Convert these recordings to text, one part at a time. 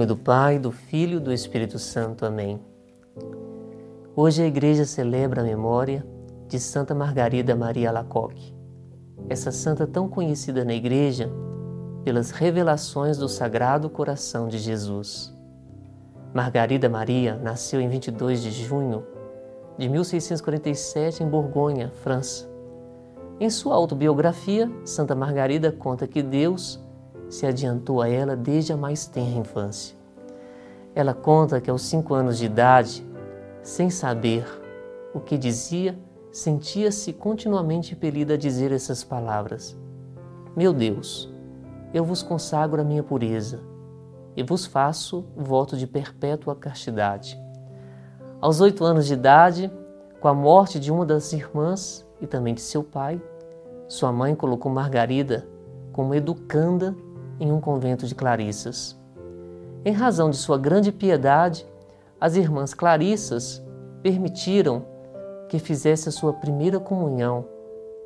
Nome do Pai, do Filho e do Espírito Santo. Amém. Hoje a igreja celebra a memória de Santa Margarida Maria Alacoque. Essa santa tão conhecida na igreja pelas revelações do Sagrado Coração de Jesus. Margarida Maria nasceu em 22 de junho de 1647 em Borgonha, França. Em sua autobiografia, Santa Margarida conta que Deus se adiantou a ela desde a mais tenra infância. Ela conta que aos cinco anos de idade, sem saber o que dizia, sentia-se continuamente impelida a dizer essas palavras: Meu Deus, eu vos consagro a minha pureza e vos faço voto de perpétua castidade. Aos oito anos de idade, com a morte de uma das irmãs e também de seu pai, sua mãe colocou Margarida como educanda em um convento de Clarissas. Em razão de sua grande piedade, as irmãs Clarissas permitiram que fizesse a sua primeira comunhão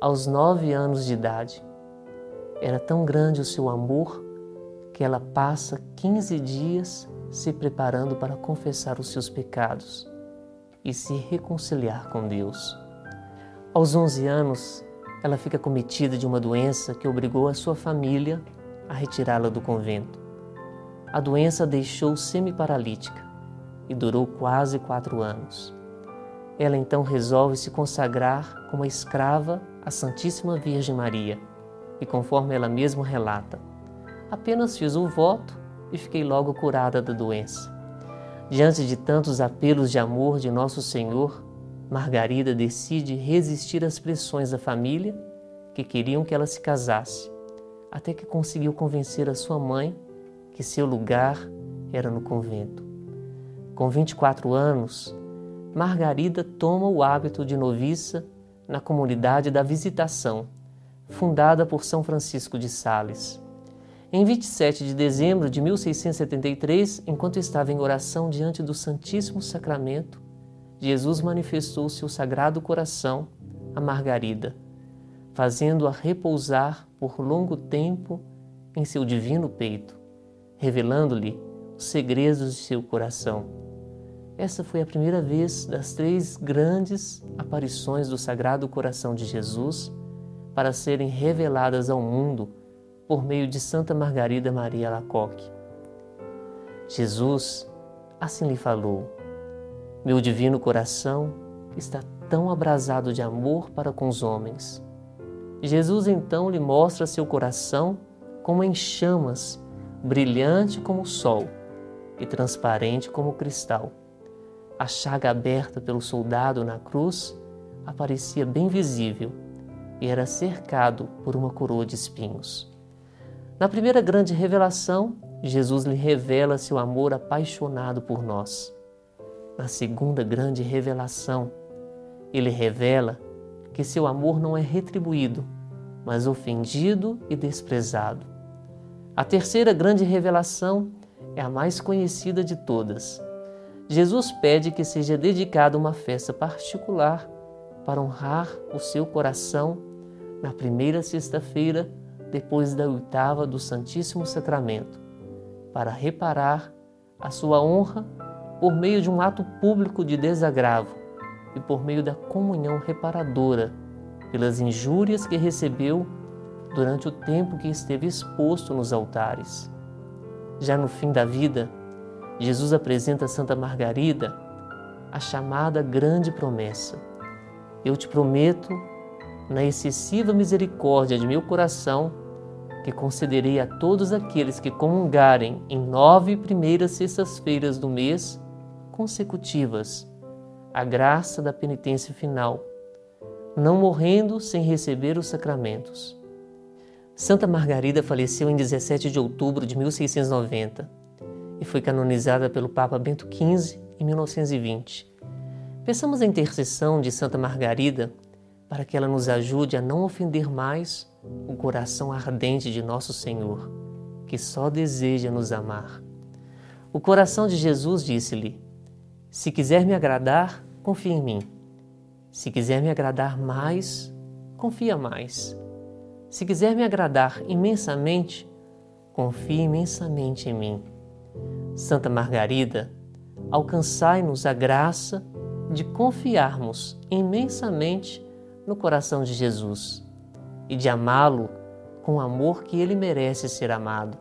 aos nove anos de idade. Era tão grande o seu amor que ela passa 15 dias se preparando para confessar os seus pecados e se reconciliar com Deus. Aos 11 anos, ela fica cometida de uma doença que obrigou a sua família a retirá-la do convento. A doença deixou semi-paralítica e durou quase quatro anos. Ela então resolve se consagrar como escrava à Santíssima Virgem Maria e, conforme ela mesma relata, apenas fiz o voto e fiquei logo curada da doença. Diante de tantos apelos de amor de Nosso Senhor, Margarida decide resistir às pressões da família que queriam que ela se casasse até que conseguiu convencer a sua mãe que seu lugar era no convento. Com 24 anos, Margarida toma o hábito de noviça na comunidade da Visitação, fundada por São Francisco de Sales. Em 27 de dezembro de 1673, enquanto estava em oração diante do Santíssimo Sacramento, Jesus manifestou seu sagrado coração a Margarida fazendo-a repousar por longo tempo em seu divino peito, revelando-lhe os segredos de seu coração. Essa foi a primeira vez das três grandes aparições do Sagrado Coração de Jesus para serem reveladas ao mundo por meio de Santa Margarida Maria Lacoque. Jesus assim lhe falou: Meu divino coração está tão abrasado de amor para com os homens Jesus então lhe mostra seu coração como em chamas, brilhante como o sol e transparente como o cristal. A chaga aberta pelo soldado na cruz aparecia bem visível e era cercado por uma coroa de espinhos. Na primeira grande revelação, Jesus lhe revela seu amor apaixonado por nós. Na segunda grande revelação, ele revela que seu amor não é retribuído, mas ofendido e desprezado. A terceira grande revelação é a mais conhecida de todas. Jesus pede que seja dedicada uma festa particular para honrar o seu coração na primeira sexta-feira depois da oitava do Santíssimo Sacramento, para reparar a sua honra por meio de um ato público de desagravo e por meio da comunhão reparadora pelas injúrias que recebeu durante o tempo que esteve exposto nos altares. Já no fim da vida, Jesus apresenta a Santa Margarida a chamada grande promessa. Eu te prometo, na excessiva misericórdia de meu coração, que concederei a todos aqueles que comungarem em nove primeiras sextas-feiras do mês consecutivas a graça da penitência final não morrendo sem receber os sacramentos. Santa Margarida faleceu em 17 de outubro de 1690 e foi canonizada pelo Papa Bento XV em 1920. Peçamos a intercessão de Santa Margarida para que ela nos ajude a não ofender mais o coração ardente de nosso Senhor, que só deseja nos amar. O coração de Jesus disse-lhe: Se quiser me agradar, confie em mim. Se quiser me agradar mais, confia mais. Se quiser me agradar imensamente, confie imensamente em mim. Santa Margarida, alcançai-nos a graça de confiarmos imensamente no coração de Jesus e de amá-lo com o amor que ele merece ser amado.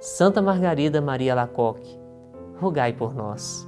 Santa Margarida Maria Lacoque, rogai por nós.